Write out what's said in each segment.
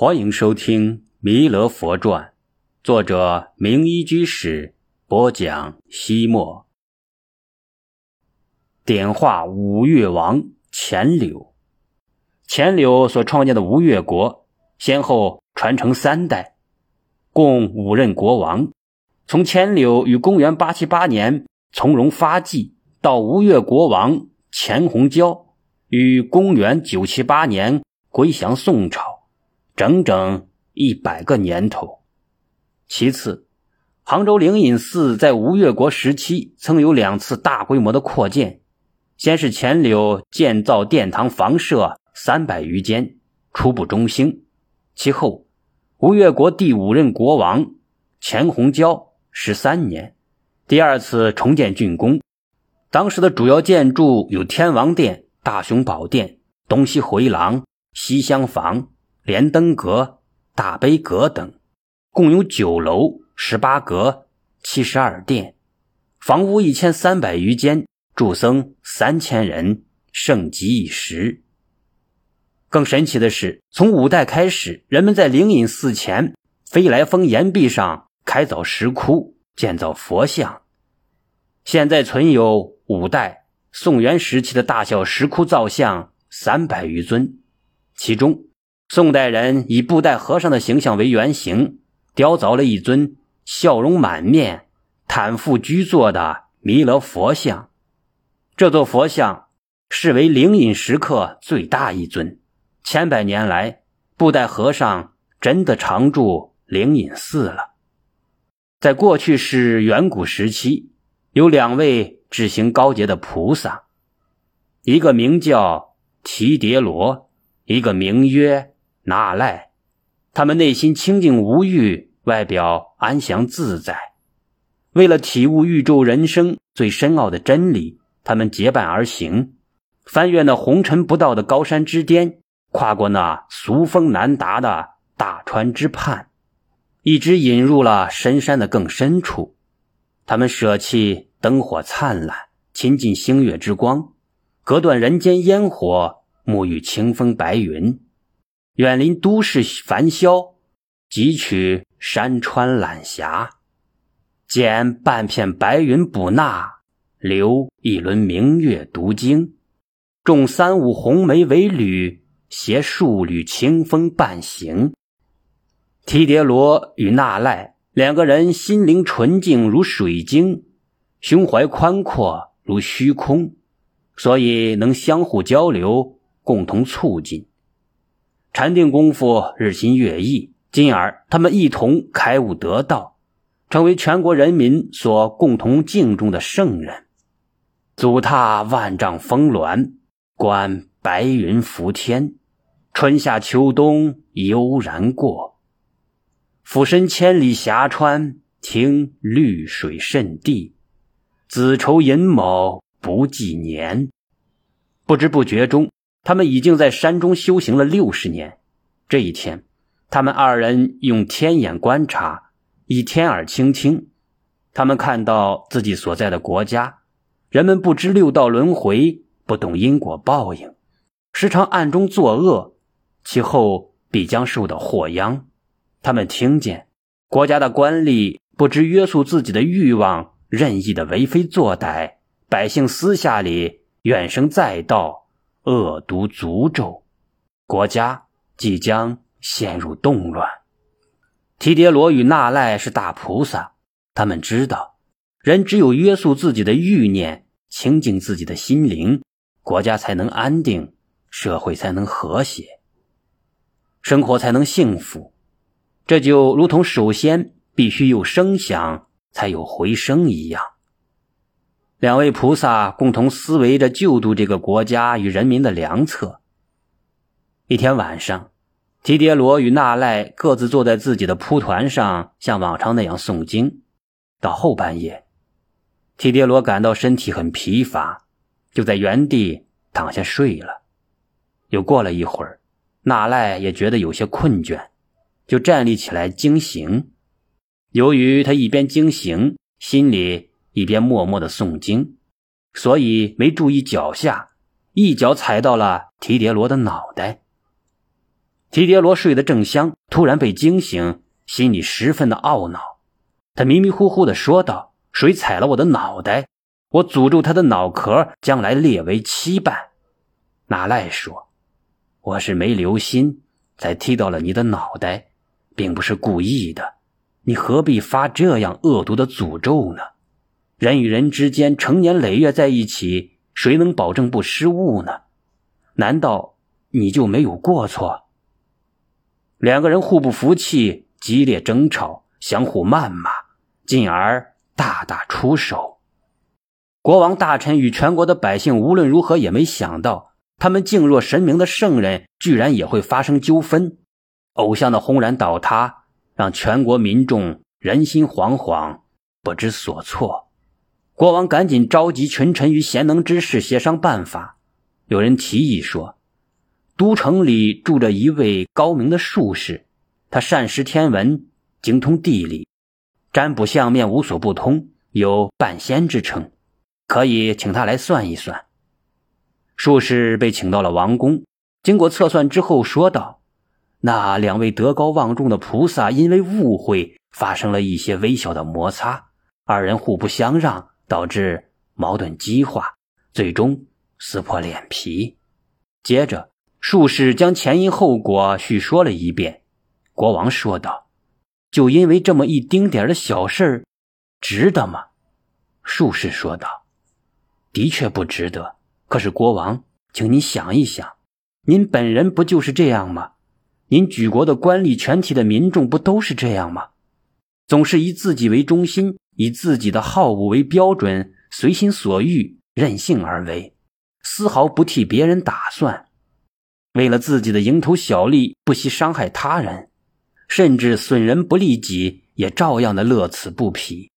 欢迎收听《弥勒佛传》，作者明一居士播讲。西末点化五越王钱柳，钱柳所创建的吴越国，先后传承三代，共五任国王。从钱柳于公元八七八年从容发迹，到吴越国王钱弘蛟于公元九七八年归降宋朝。整整一百个年头。其次，杭州灵隐寺在吴越国时期曾有两次大规模的扩建。先是钱柳建造殿堂房舍三百余间，初步中兴。其后，吴越国第五任国王钱弘蛟十三年，第二次重建竣工。当时的主要建筑有天王殿、大雄宝殿、东西回廊、西厢房。莲灯阁、大悲阁等，共有九楼、十八阁、七十二殿，房屋一千三百余间，住僧三千人，盛极一时。更神奇的是，从五代开始，人们在灵隐寺前飞来峰岩壁上开凿石窟，建造佛像。现在存有五代、宋元时期的大小石窟造像三百余尊，其中。宋代人以布袋和尚的形象为原型，雕凿了一尊笑容满面、坦腹居坐的弥勒佛像。这座佛像视为灵隐石刻最大一尊。千百年来，布袋和尚真的常住灵隐寺了。在过去是远古时期，有两位智行高洁的菩萨，一个名叫提迭罗，一个名曰。那赖，他们内心清净无欲，外表安详自在。为了体悟宇宙人生最深奥的真理，他们结伴而行，翻越那红尘不到的高山之巅，跨过那俗风难达的大川之畔，一直引入了深山的更深处。他们舍弃灯火灿烂，亲近星月之光，隔断人间烟火，沐浴清风白云。远离都市繁嚣，汲取山川懒霞，捡半片白云补纳，留一轮明月读经，种三五红梅为侣，携数缕清风伴行。提迭罗与那赖两个人心灵纯净如水晶，胸怀宽阔如虚空，所以能相互交流，共同促进。禅定功夫日新月异，进而他们一同开悟得道，成为全国人民所共同敬重的圣人。祖踏万丈峰峦，观白云浮天，春夏秋冬悠然过。俯身千里峡川，听绿水渗地，子愁寅卯不计年。不知不觉中。他们已经在山中修行了六十年。这一天，他们二人用天眼观察，以天耳倾听。他们看到自己所在的国家，人们不知六道轮回，不懂因果报应，时常暗中作恶，其后必将受到祸殃。他们听见国家的官吏不知约束自己的欲望，任意的为非作歹，百姓私下里怨声载道。恶毒诅咒，国家即将陷入动乱。提迭罗与那赖是大菩萨，他们知道，人只有约束自己的欲念，清净自己的心灵，国家才能安定，社会才能和谐，生活才能幸福。这就如同首先必须有声响，才有回声一样。两位菩萨共同思维着救度这个国家与人民的良策。一天晚上，提迭罗与那赖各自坐在自己的蒲团上，像往常那样诵经。到后半夜，提迭罗感到身体很疲乏，就在原地躺下睡了。又过了一会儿，那赖也觉得有些困倦，就站立起来惊醒。由于他一边惊醒，心里。一边默默的诵经，所以没注意脚下，一脚踩到了提迭罗的脑袋。提迭罗睡得正香，突然被惊醒，心里十分的懊恼。他迷迷糊糊的说道：“谁踩了我的脑袋？我诅咒他的脑壳将来裂为七瓣。”纳赖说：“我是没留心，才踢到了你的脑袋，并不是故意的。你何必发这样恶毒的诅咒呢？人与人之间成年累月在一起，谁能保证不失误呢？难道你就没有过错？”两个人互不服气，激烈争吵，相互谩骂，进而大打出手。国王大臣与全国的百姓无论如何也没想到，他们敬若神明的圣人居然也会发生纠纷。偶像的轰然倒塌，让全国民众人心惶惶，不知所措。国王赶紧召集群臣与贤能之士协商办法。有人提议说。都城里住着一位高明的术士，他善识天文，精通地理，占卜相面无所不通，有半仙之称，可以请他来算一算。术士被请到了王宫，经过测算之后，说道：“那两位德高望重的菩萨因为误会发生了一些微小的摩擦，二人互不相让，导致矛盾激化，最终撕破脸皮。”接着。术士将前因后果叙说了一遍，国王说道：“就因为这么一丁点的小事儿，值得吗？”术士说道：“的确不值得。可是国王，请您想一想，您本人不就是这样吗？您举国的官吏、全体的民众不都是这样吗？总是以自己为中心，以自己的好恶为标准，随心所欲，任性而为，丝毫不替别人打算。”为了自己的蝇头小利，不惜伤害他人，甚至损人不利己，也照样的乐此不疲。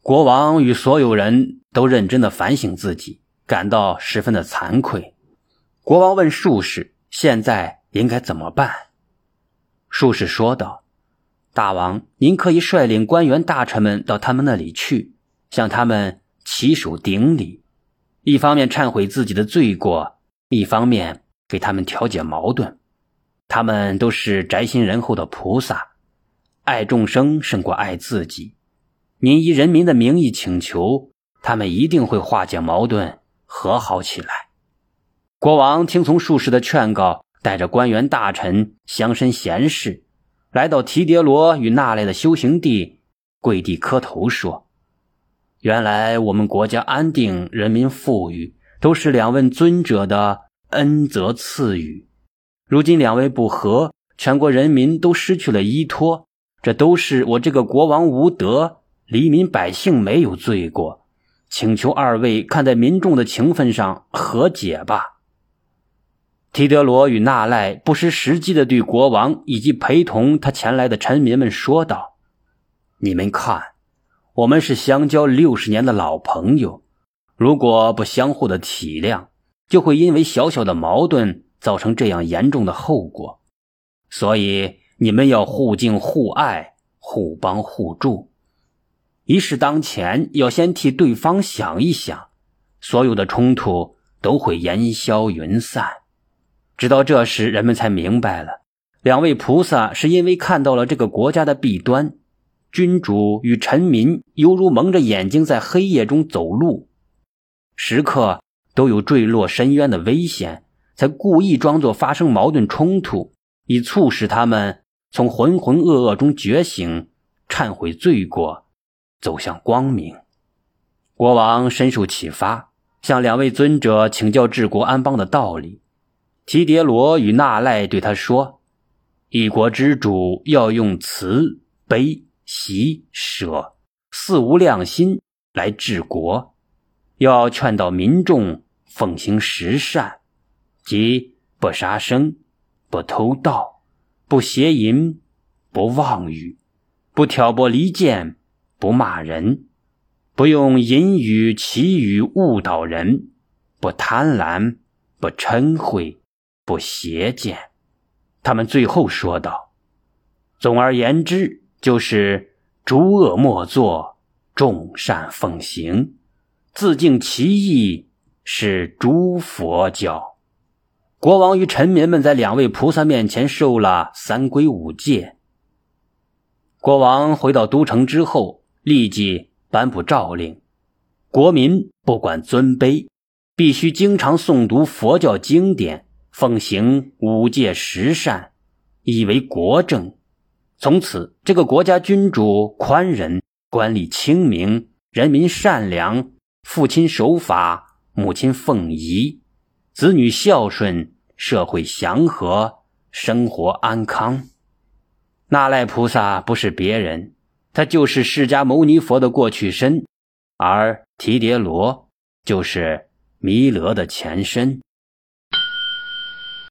国王与所有人都认真的反省自己，感到十分的惭愧。国王问术士：“现在应该怎么办？”术士说道：“大王，您可以率领官员大臣们到他们那里去，向他们起手顶礼，一方面忏悔自己的罪过。”一方面给他们调解矛盾，他们都是宅心仁厚的菩萨，爱众生胜过爱自己。您以人民的名义请求，他们一定会化解矛盾，和好起来。国王听从术士的劝告，带着官员大臣、乡绅贤士，来到提迭罗与那赖的修行地，跪地磕头说：“原来我们国家安定，人民富裕。”都是两位尊者的恩泽赐予，如今两位不和，全国人民都失去了依托，这都是我这个国王无德，黎民百姓没有罪过，请求二位看在民众的情分上和解吧。提德罗与纳赖不失时机的对国王以及陪同他前来的臣民们说道：“你们看，我们是相交六十年的老朋友。”如果不相互的体谅，就会因为小小的矛盾造成这样严重的后果。所以你们要互敬互爱，互帮互助。一事当前，要先替对方想一想，所有的冲突都会烟消云散。直到这时，人们才明白了，两位菩萨是因为看到了这个国家的弊端，君主与臣民犹如蒙着眼睛在黑夜中走路。时刻都有坠落深渊的危险，才故意装作发生矛盾冲突，以促使他们从浑浑噩噩中觉醒，忏悔罪过，走向光明。国王深受启发，向两位尊者请教治国安邦的道理。提迭罗与纳赖对他说：“一国之主要用慈悲喜舍四无量心来治国。”要劝导民众奉行十善，即不杀生、不偷盗、不邪淫、不妄语、不挑拨离间、不骂人、不用淫语绮语误导人、不贪婪、不嗔恚、不邪见。他们最后说道：“总而言之，就是诸恶莫作，众善奉行。”自净其意，是诸佛教。国王与臣民们在两位菩萨面前受了三规五戒。国王回到都城之后，立即颁布诏令：国民不管尊卑，必须经常诵读佛教经典，奉行五戒十善，以为国政。从此，这个国家君主宽仁，官吏清明，人民善良，父亲守法，母亲奉仪，子女孝顺，社会祥和，生活安康。那赖菩萨不是别人，他就是释迦牟尼佛的过去身，而提迭罗就是弥勒的前身。